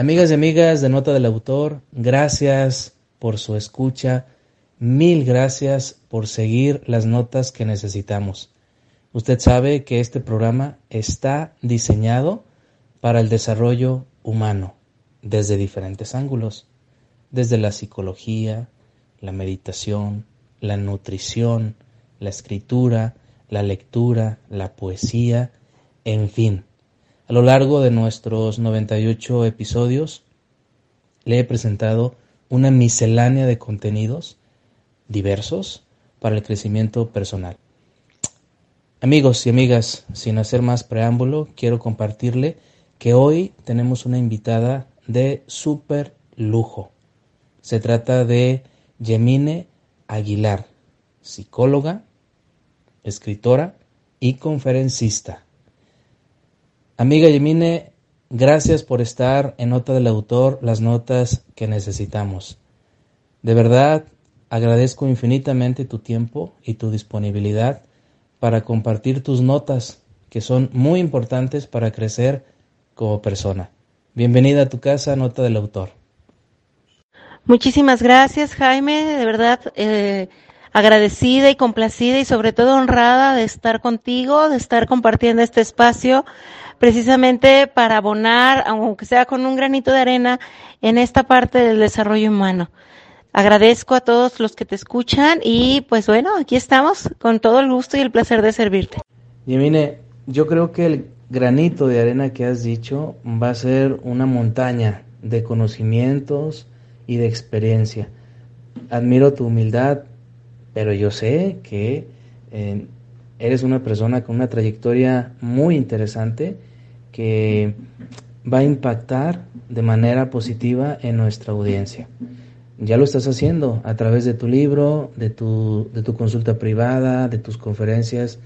Amigas y amigas de Nota del Autor, gracias por su escucha, mil gracias por seguir las notas que necesitamos. Usted sabe que este programa está diseñado para el desarrollo humano desde diferentes ángulos, desde la psicología, la meditación, la nutrición, la escritura, la lectura, la poesía, en fin a lo largo de nuestros 98 episodios le he presentado una miscelánea de contenidos diversos para el crecimiento personal. Amigos y amigas, sin hacer más preámbulo, quiero compartirle que hoy tenemos una invitada de súper lujo. Se trata de Yemine Aguilar, psicóloga, escritora y conferencista. Amiga Yemine, gracias por estar en Nota del Autor, las notas que necesitamos. De verdad, agradezco infinitamente tu tiempo y tu disponibilidad para compartir tus notas, que son muy importantes para crecer como persona. Bienvenida a tu casa, Nota del Autor. Muchísimas gracias, Jaime. De verdad, eh, agradecida y complacida y sobre todo honrada de estar contigo, de estar compartiendo este espacio precisamente para abonar, aunque sea con un granito de arena, en esta parte del desarrollo humano. Agradezco a todos los que te escuchan y pues bueno, aquí estamos con todo el gusto y el placer de servirte. Y mire, yo creo que el granito de arena que has dicho va a ser una montaña de conocimientos y de experiencia. Admiro tu humildad, pero yo sé que eh, eres una persona con una trayectoria muy interesante que va a impactar de manera positiva en nuestra audiencia. Ya lo estás haciendo a través de tu libro, de tu, de tu consulta privada, de tus conferencias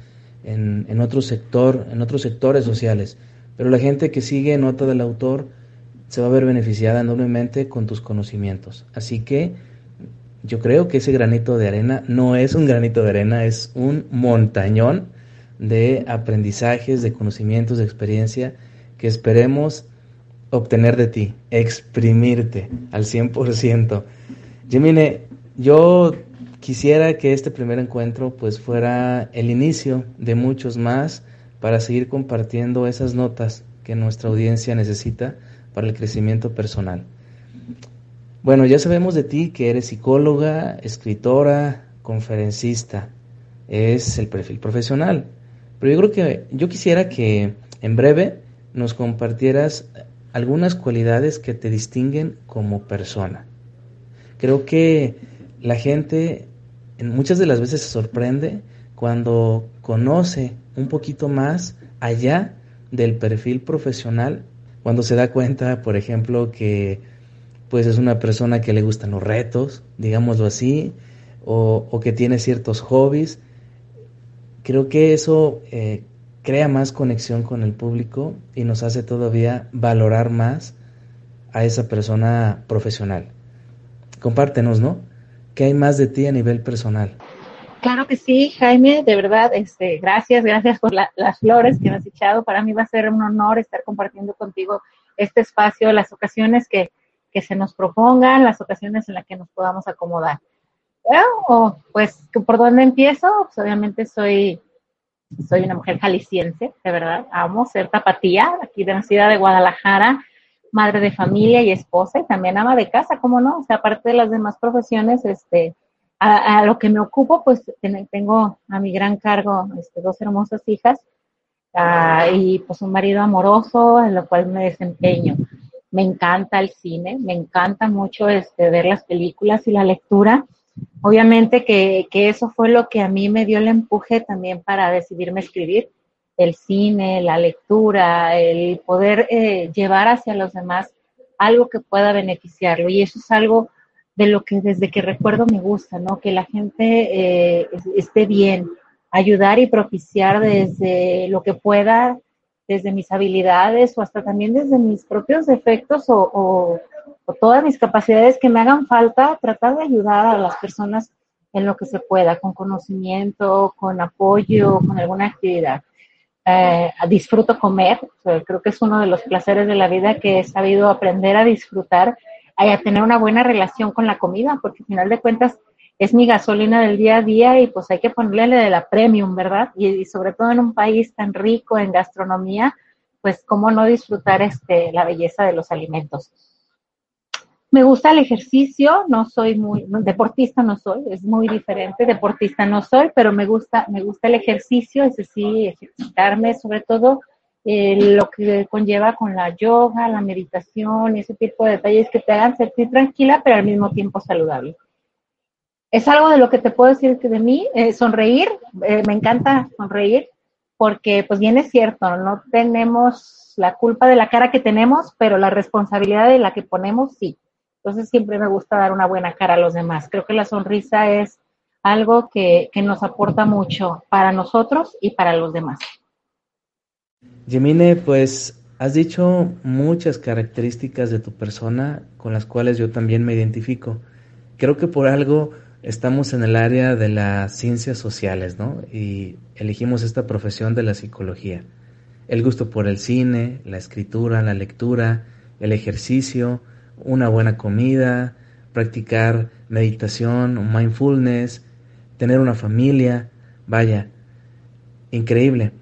en, en, otro sector, en otros sectores sociales. Pero la gente que sigue nota del autor se va a ver beneficiada enormemente con tus conocimientos. Así que yo creo que ese granito de arena no es un granito de arena, es un montañón de aprendizajes, de conocimientos, de experiencia que esperemos obtener de ti, exprimirte al 100%. Jimine, yo quisiera que este primer encuentro pues fuera el inicio de muchos más para seguir compartiendo esas notas que nuestra audiencia necesita para el crecimiento personal. Bueno, ya sabemos de ti que eres psicóloga, escritora, conferencista. Es el perfil profesional. Pero yo creo que yo quisiera que en breve nos compartieras algunas cualidades que te distinguen como persona. Creo que la gente muchas de las veces se sorprende cuando conoce un poquito más allá del perfil profesional, cuando se da cuenta, por ejemplo, que pues es una persona que le gustan los retos, digámoslo así, o, o que tiene ciertos hobbies Creo que eso eh, crea más conexión con el público y nos hace todavía valorar más a esa persona profesional. Compártenos, ¿no? ¿Qué hay más de ti a nivel personal? Claro que sí, Jaime, de verdad, este, gracias, gracias por las flores que me has echado. Para mí va a ser un honor estar compartiendo contigo este espacio, las ocasiones que, que se nos propongan, las ocasiones en las que nos podamos acomodar. Bueno, pues, ¿por dónde empiezo? Pues obviamente soy, soy una mujer jalisciense, de verdad. Amo ser tapatía, aquí de la ciudad de Guadalajara, madre de familia y esposa, y también ama de casa, ¿cómo no? O sea, aparte de las demás profesiones, este, a, lo que me ocupo, pues tengo a mi gran cargo este, dos hermosas hijas ah, y pues un marido amoroso en lo cual me desempeño. Me encanta el cine, me encanta mucho este, ver las películas y la lectura. Obviamente que, que eso fue lo que a mí me dio el empuje también para decidirme escribir el cine, la lectura, el poder eh, llevar hacia los demás algo que pueda beneficiarlo. Y eso es algo de lo que desde que recuerdo me gusta, ¿no? Que la gente eh, esté bien, ayudar y propiciar desde lo que pueda, desde mis habilidades o hasta también desde mis propios defectos o, o, todas mis capacidades que me hagan falta, tratar de ayudar a las personas en lo que se pueda, con conocimiento, con apoyo, con alguna actividad. Eh, disfruto comer, creo que es uno de los placeres de la vida que he sabido aprender a disfrutar a tener una buena relación con la comida, porque al final de cuentas es mi gasolina del día a día y pues hay que ponerle de la premium, ¿verdad? Y, sobre todo en un país tan rico en gastronomía, pues cómo no disfrutar este, la belleza de los alimentos. Me gusta el ejercicio, no soy muy, deportista no soy, es muy diferente, deportista no soy, pero me gusta, me gusta el ejercicio, es decir, ejercitarme sobre todo eh, lo que conlleva con la yoga, la meditación, ese tipo de detalles que te hagan sentir tranquila, pero al mismo tiempo saludable. Es algo de lo que te puedo decir que de mí, eh, sonreír, eh, me encanta sonreír, porque pues bien es cierto, no tenemos la culpa de la cara que tenemos, pero la responsabilidad de la que ponemos sí. Entonces siempre me gusta dar una buena cara a los demás. Creo que la sonrisa es algo que, que nos aporta mucho para nosotros y para los demás. Yemine, pues has dicho muchas características de tu persona con las cuales yo también me identifico. Creo que por algo estamos en el área de las ciencias sociales, ¿no? Y elegimos esta profesión de la psicología. El gusto por el cine, la escritura, la lectura, el ejercicio, una buena comida, practicar meditación, mindfulness, tener una familia, vaya, increíble.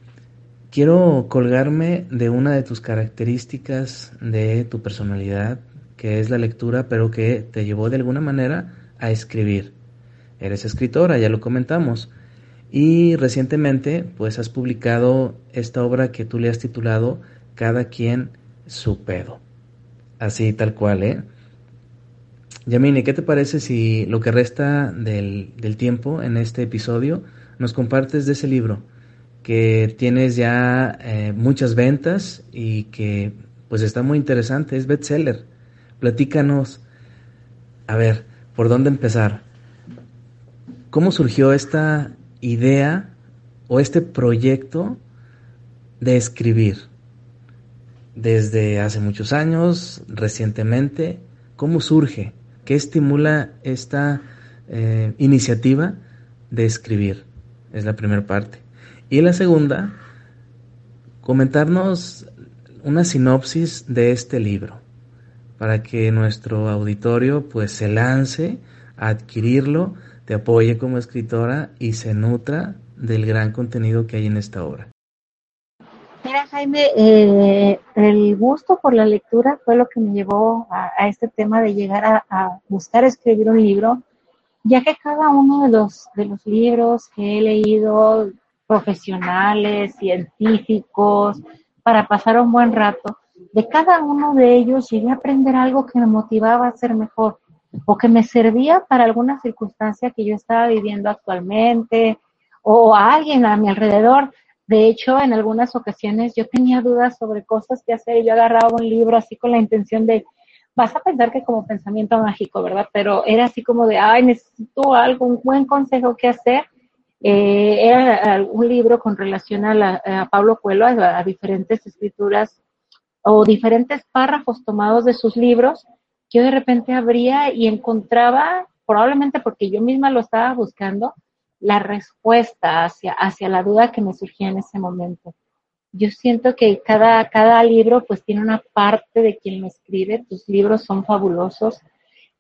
Quiero colgarme de una de tus características de tu personalidad, que es la lectura, pero que te llevó de alguna manera a escribir. Eres escritora, ya lo comentamos. Y recientemente, pues has publicado esta obra que tú le has titulado Cada quien su pedo. Así, tal cual, ¿eh? Yamini, ¿qué te parece si lo que resta del, del tiempo en este episodio nos compartes de ese libro? que tienes ya eh, muchas ventas y que pues está muy interesante, es bestseller. Platícanos, a ver, ¿por dónde empezar? ¿Cómo surgió esta idea o este proyecto de escribir? Desde hace muchos años, recientemente, ¿cómo surge? ¿Qué estimula esta eh, iniciativa de escribir? Es la primera parte. Y la segunda, comentarnos una sinopsis de este libro para que nuestro auditorio pues se lance a adquirirlo, te apoye como escritora y se nutra del gran contenido que hay en esta obra. Jaime, eh, el gusto por la lectura fue lo que me llevó a, este tema de llegar a, buscar escribir un libro, ya que cada uno de los libros que he leído profesionales, científicos, para pasar un buen rato. De cada uno de ellos llegué a aprender algo que me motivaba a ser mejor o que me servía para alguna circunstancia que yo estaba viviendo actualmente o a alguien a mi alrededor. De hecho, en algunas ocasiones yo tenía dudas sobre cosas que hacer y yo agarraba un libro así con la intención de, vas a pensar que como pensamiento mágico, ¿verdad? Pero era así como de, ay, necesito algo, un buen consejo que hacer eh, era un libro con relación a, Pablo Coelho, a, diferentes escrituras o diferentes párrafos tomados de sus libros, que yo de repente abría y encontraba, probablemente porque yo misma lo estaba buscando, la respuesta hacia, hacia la duda que me surgía en ese momento. Yo siento que cada, cada libro pues tiene una parte de quien lo escribe, tus libros son fabulosos,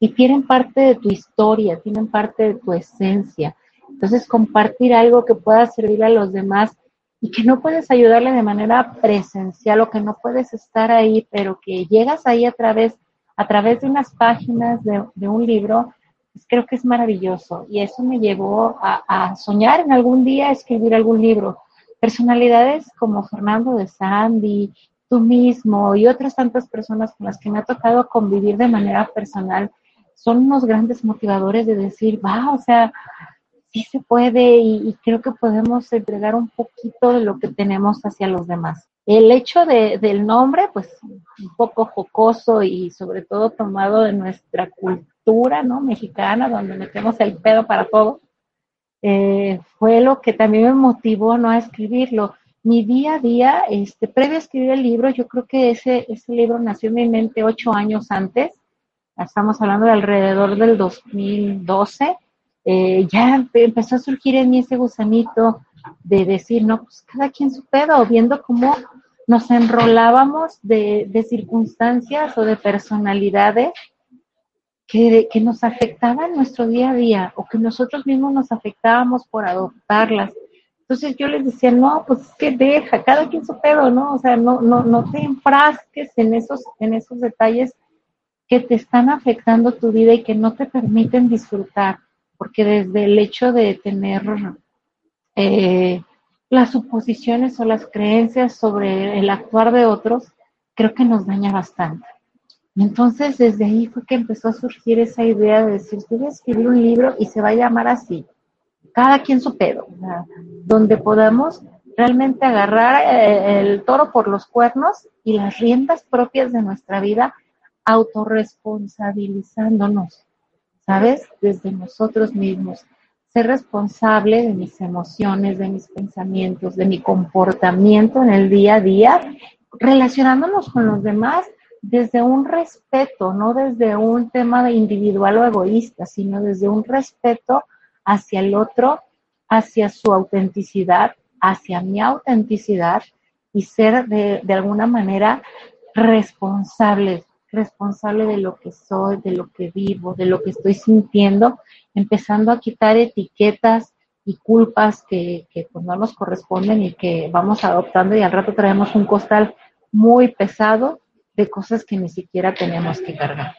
y tienen parte de tu historia, tienen parte de tu esencia. Entonces, compartir algo que pueda servir a los demás y que no puedes ayudarle de manera presencial o que no puedes estar ahí, pero que llegas ahí a través, a través de unas páginas de, un libro, pues creo que es maravilloso. Y eso me llevó a, soñar en algún día escribir algún libro. Personalidades como Fernando de Sandy, tú mismo y otras tantas personas con las que me ha tocado convivir de manera personal son unos grandes motivadores de decir, va, o sea, sí se puede y, creo que podemos entregar un poquito de lo que tenemos hacia los demás. El hecho de, del nombre, pues un poco jocoso y sobre todo tomado de nuestra cultura, ¿no? Mexicana, donde metemos el pedo para todo, eh, fue lo que también me motivó, ¿no? A escribirlo mi día a día, este, previo a escribir el libro, yo creo que ese, ese libro nació en mi mente ocho años antes, estamos hablando de alrededor del 2012, eh, ya empezó a surgir en mí ese gusanito de decir, no, pues cada quien su pedo, viendo cómo nos enrolábamos de, de circunstancias o de personalidades que, nos afectaban nuestro día a día o que nosotros mismos nos afectábamos por adoptarlas. Entonces yo les decía, no, pues es que deja, cada quien su pedo, ¿no? O sea, no, no, no te enfrasques en esos, en esos detalles que te están afectando tu vida y que no te permiten disfrutar, porque desde el hecho de tener eh, las suposiciones o las creencias sobre el actuar de otros, creo que nos daña bastante. Entonces desde ahí fue que empezó a surgir esa idea de decir, voy a escribir un libro y se va a llamar así, cada quien su pedo, donde podamos realmente agarrar eh, el toro por los cuernos y las riendas propias de nuestra vida, autorresponsabilizándonos, ¿sabes? Desde nosotros mismos. Ser responsable de mis emociones, de mis pensamientos, de mi comportamiento en el día a día, relacionándonos con los demás desde un respeto, no desde un tema individual o egoísta, sino desde un respeto hacia el otro, hacia su autenticidad, hacia mi autenticidad y ser de, de alguna manera responsable, responsable de lo que soy, de lo que vivo, de lo que estoy sintiendo, empezando a quitar etiquetas y culpas que, que pues no nos corresponden y que vamos adoptando y al rato traemos un costal muy pesado de cosas que ni siquiera tenemos que cargar.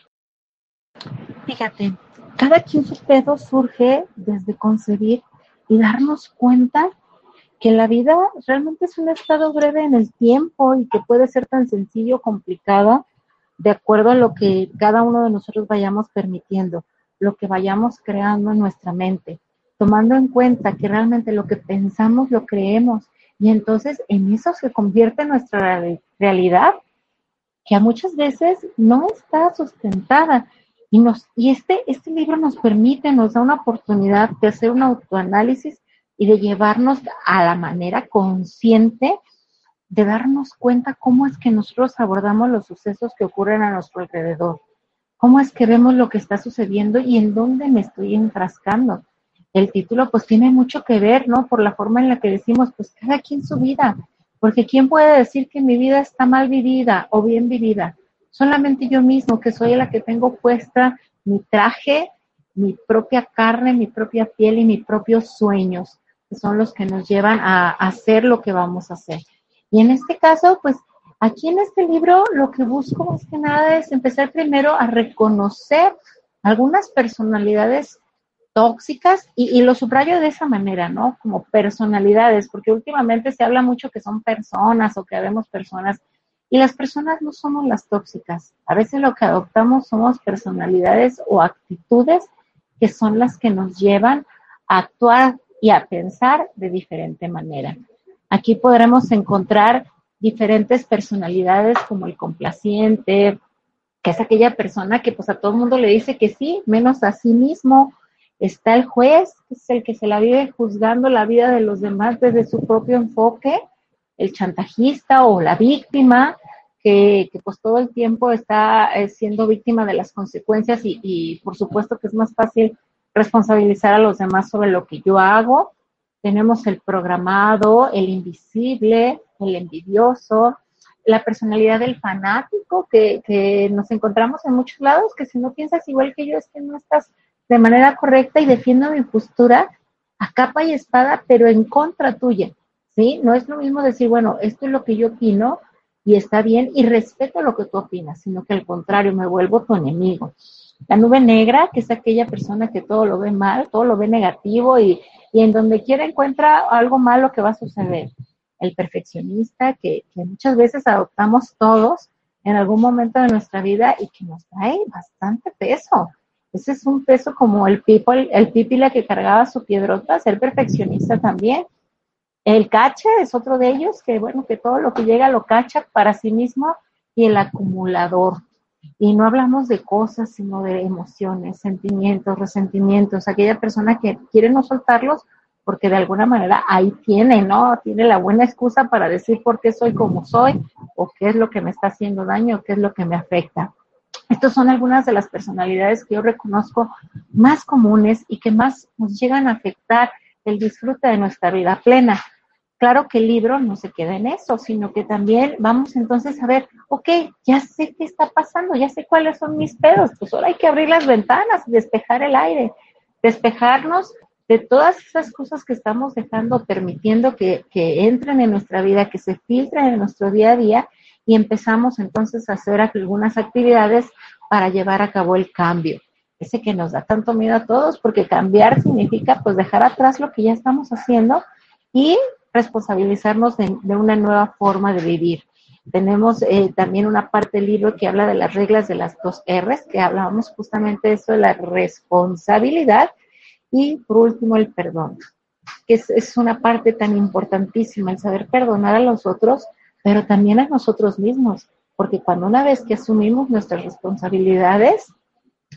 Fíjate, cada quien su pedo surge desde concebir y darnos cuenta que la vida realmente es un estado breve en el tiempo y que puede ser tan sencillo o complicada de acuerdo a lo que cada uno de nosotros vayamos permitiendo, lo que vayamos creando en nuestra mente, tomando en cuenta que realmente lo que pensamos lo creemos y entonces en eso se convierte nuestra realidad, que a muchas veces no está sustentada y, nos, y este, este libro nos permite, nos da una oportunidad de hacer un autoanálisis y de llevarnos a la manera consciente de darnos cuenta cómo es que nosotros abordamos los sucesos que ocurren a nuestro alrededor, cómo es que vemos lo que está sucediendo y en dónde me estoy enfrascando. El título pues tiene mucho que ver, ¿no? Por la forma en la que decimos, pues cada quien su vida, porque ¿quién puede decir que mi vida está mal vivida o bien vivida? solamente yo mismo, que soy la que tengo puesta mi traje, mi propia carne, mi propia piel y mis propios sueños, que son los que nos llevan a hacer lo que vamos a hacer. Y en este caso, pues aquí en este libro lo que busco más que nada es empezar primero a reconocer algunas personalidades tóxicas y, lo subrayo de esa manera, ¿no? Como personalidades, porque últimamente se habla mucho que son personas o que vemos personas y las personas no somos las tóxicas. A veces lo que adoptamos somos personalidades o actitudes que son las que nos llevan a actuar y a pensar de diferente manera. Aquí podremos encontrar diferentes personalidades como el complaciente, que es aquella persona que pues a todo el mundo le dice que sí, menos a sí mismo. Está el juez, que es el que se la vive juzgando la vida de los demás desde su propio enfoque, el chantajista o la víctima, que, pues todo el tiempo está eh, siendo víctima de las consecuencias y, por supuesto que es más fácil responsabilizar a los demás sobre lo que yo hago. Tenemos el programado, el invisible, el envidioso, la personalidad del fanático que, que nos encontramos en muchos lados, que si no piensas igual que yo es que no estás de manera correcta y defiendo mi postura a capa y espada, pero en contra tuya, ¿sí? No es lo mismo decir, bueno, esto es lo que yo opino y está bien y respeto lo que tú opinas, sino que al contrario, me vuelvo tu enemigo. La nube negra, que es aquella persona que todo lo ve mal, todo lo ve negativo y, y en donde quiera encuentra algo malo que va a suceder. El perfeccionista, que, que muchas veces adoptamos todos en algún momento de nuestra vida y que nos trae bastante peso. Ese es un peso como el people, el que cargaba su piedrota, ser perfeccionista también. El cacha es otro de ellos, que bueno, que todo lo que llega lo cacha para sí mismo y el acumulador. Y no hablamos de cosas, sino de emociones, sentimientos, resentimientos. Aquella persona que quiere no soltarlos porque de alguna manera ahí tiene, ¿no? Tiene la buena excusa para decir por qué soy como soy o qué es lo que me está haciendo daño o qué es lo que me afecta. Estas son algunas de las personalidades que yo reconozco más comunes y que más nos llegan a afectar el disfrute de nuestra vida plena. Claro que el libro no se queda en eso, sino que también vamos entonces a ver, ok, ya sé qué está pasando, ya sé cuáles son mis pedos, pues ahora hay que abrir las ventanas, despejar el aire, despejarnos de todas esas cosas que estamos dejando, permitiendo que, que entren en nuestra vida, que se filtren en nuestro día a día y empezamos entonces a hacer algunas actividades para llevar a cabo el cambio. Ese que nos da tanto miedo a todos, porque cambiar significa pues dejar atrás lo que ya estamos haciendo y responsabilizarnos de, una nueva forma de vivir. Tenemos eh, también una parte del libro que habla de las reglas de las dos R's, que hablábamos justamente de eso de la responsabilidad y por último el perdón, que es, es una parte tan importantísima, el saber perdonar a los otros pero también a nosotros mismos, porque cuando una vez que asumimos nuestras responsabilidades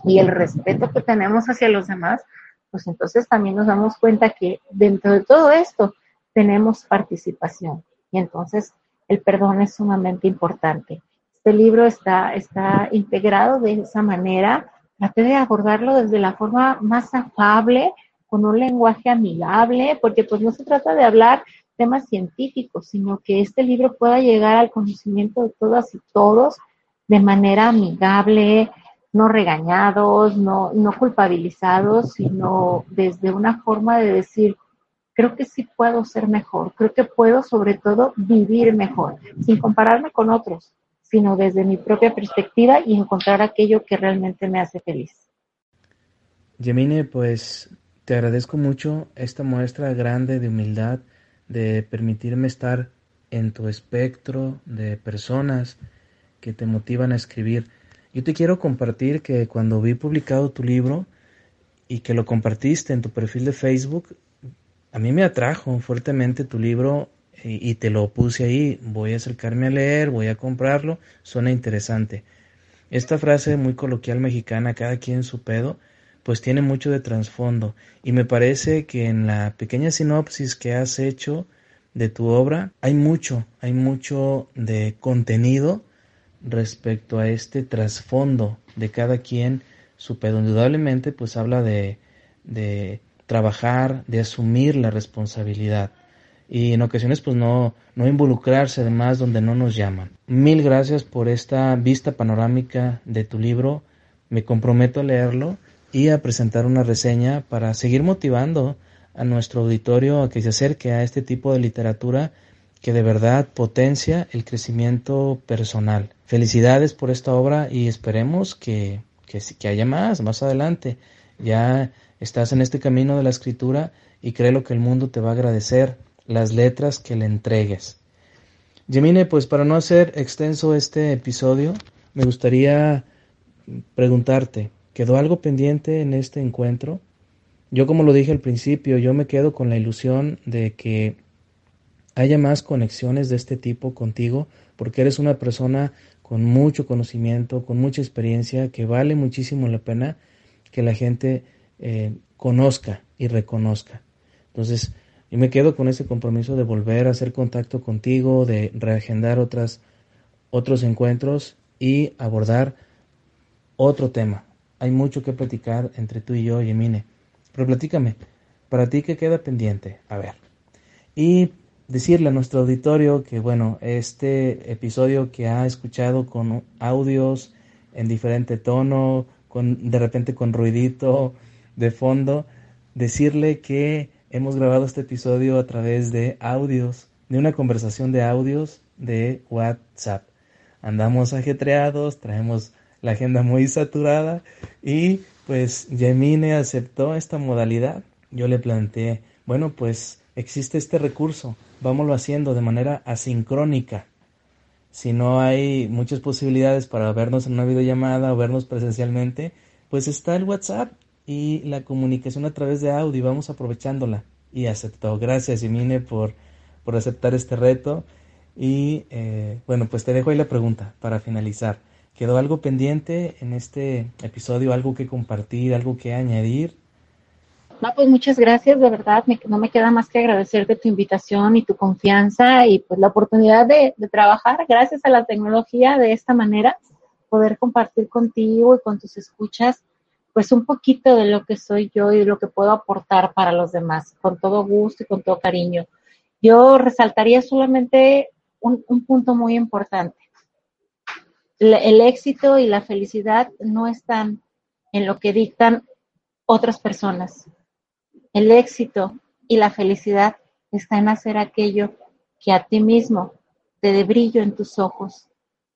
y el respeto que tenemos hacia los demás, pues entonces también nos damos cuenta que dentro de todo esto tenemos participación y entonces el perdón es sumamente importante. Este libro está, está integrado de esa manera, traté de abordarlo desde la forma más afable, con un lenguaje amigable, porque pues no se trata de hablar temas científicos, sino que este libro pueda llegar al conocimiento de todas y todos de manera amigable, no regañados, no, no culpabilizados, sino desde una forma de decir, creo que sí puedo ser mejor, creo que puedo sobre todo vivir mejor, sin compararme con otros, sino desde mi propia perspectiva y encontrar aquello que realmente me hace feliz. Yemine, pues te agradezco mucho esta muestra grande de humildad de permitirme estar en tu espectro de personas que te motivan a escribir. Yo te quiero compartir que cuando vi publicado tu libro y que lo compartiste en tu perfil de Facebook, a mí me atrajo fuertemente tu libro y, te lo puse ahí. Voy a acercarme a leer, voy a comprarlo, suena interesante. Esta frase muy coloquial mexicana, cada quien su pedo, pues tiene mucho de trasfondo y me parece que en la pequeña sinopsis que has hecho de tu obra hay mucho, hay mucho de contenido respecto a este trasfondo de cada quien su pedo. Indudablemente pues habla de, de trabajar, de asumir la responsabilidad y en ocasiones pues no, no involucrarse además donde no nos llaman. Mil gracias por esta vista panorámica de tu libro, me comprometo a leerlo y a presentar una reseña para seguir motivando a nuestro auditorio a que se acerque a este tipo de literatura que de verdad potencia el crecimiento personal. Felicidades por esta obra y esperemos que, que, que haya más más adelante. Ya estás en este camino de la escritura y creo que el mundo te va a agradecer las letras que le entregues. Yemine, pues para no hacer extenso este episodio, me gustaría preguntarte, ¿Quedó algo pendiente en este encuentro? Yo como lo dije al principio, yo me quedo con la ilusión de que haya más conexiones de este tipo contigo, porque eres una persona con mucho conocimiento, con mucha experiencia, que vale muchísimo la pena que la gente eh, conozca y reconozca. Entonces, yo me quedo con ese compromiso de volver a hacer contacto contigo, de reagendar otras, otros encuentros y abordar otro tema, hay mucho que platicar entre tú y yo, Yemine. Pero platícame, ¿para ti qué queda pendiente? A ver. Y decirle a nuestro auditorio que, bueno, este episodio que ha escuchado con audios en diferente tono, con, de repente con ruidito de fondo, decirle que hemos grabado este episodio a través de audios, de una conversación de audios de WhatsApp. Andamos ajetreados, traemos la agenda muy saturada y pues Yemine aceptó esta modalidad. Yo le planteé, bueno, pues existe este recurso, vámonos haciendo de manera asincrónica. Si no hay muchas posibilidades para vernos en una videollamada o vernos presencialmente, pues está el WhatsApp y la comunicación a través de audio, vamos aprovechándola. Y aceptó. Gracias, Yemine, por, por aceptar este reto. Y eh, bueno, pues te dejo ahí la pregunta para finalizar. ¿Quedó algo pendiente en este episodio? ¿Algo que compartir? ¿Algo que añadir? No, pues muchas gracias, de verdad, no me queda más que agradecerte tu invitación y tu confianza y pues la oportunidad de, trabajar gracias a la tecnología de esta manera, poder compartir contigo y con tus escuchas pues un poquito de lo que soy yo y lo que puedo aportar para los demás, con todo gusto y con todo cariño. Yo resaltaría solamente un punto muy importante el éxito y la felicidad no están en lo que dictan otras personas. El éxito y la felicidad está en hacer aquello que a ti mismo te dé brillo en tus ojos,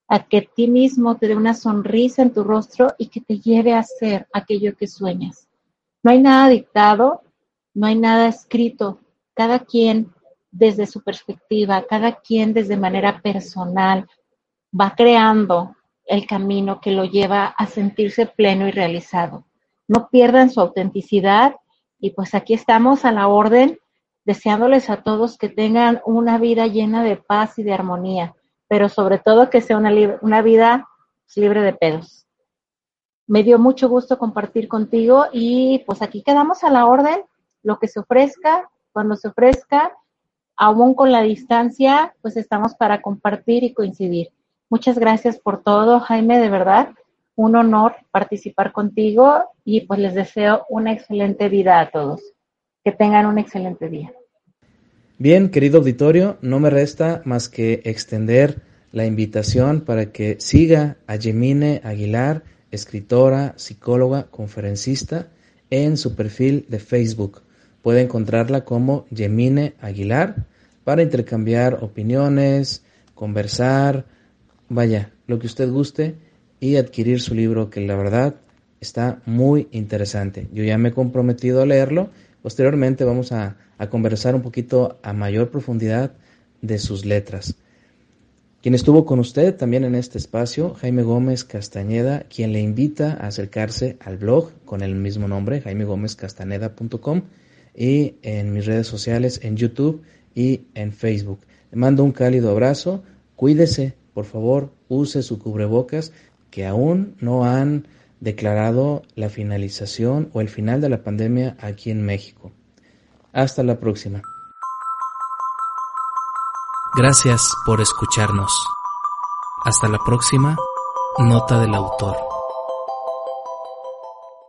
a que a ti mismo te dé una sonrisa en tu rostro y que te lleve a hacer aquello que sueñas. No hay nada dictado, no hay nada escrito. Cada quien desde su perspectiva, cada quien desde manera personal, va creando el camino que lo lleva a sentirse pleno y realizado. No pierdan su autenticidad y pues aquí estamos a la orden, deseándoles a todos que tengan una vida llena de paz y de armonía, pero sobre todo que sea una, vida libre de pedos. Me dio mucho gusto compartir contigo y pues aquí quedamos a la orden, lo que se ofrezca, cuando se ofrezca, aún con la distancia, pues estamos para compartir y coincidir. Muchas gracias por todo, Jaime, de verdad. Un honor participar contigo y pues les deseo una excelente vida a todos. Que tengan un excelente día. Bien, querido auditorio, no me resta más que extender la invitación para que siga a Yemine Aguilar, escritora, psicóloga, conferencista, en su perfil de Facebook. Puede encontrarla como Yemine Aguilar para intercambiar opiniones, conversar, vaya, lo que usted guste y adquirir su libro que la verdad está muy interesante. Yo ya me he comprometido a leerlo. Posteriormente vamos a, conversar un poquito a mayor profundidad de sus letras. Quien estuvo con usted también en este espacio, Jaime Gómez Castañeda, quien le invita a acercarse al blog con el mismo nombre, jaimegómezcastaneda.com, y en mis redes sociales, en YouTube y en Facebook. Le mando un cálido abrazo, cuídese, por favor, use su cubrebocas que aún no han declarado la finalización o el final de la pandemia aquí en México. Hasta la próxima. Gracias por escucharnos. Hasta la próxima. Nota del autor.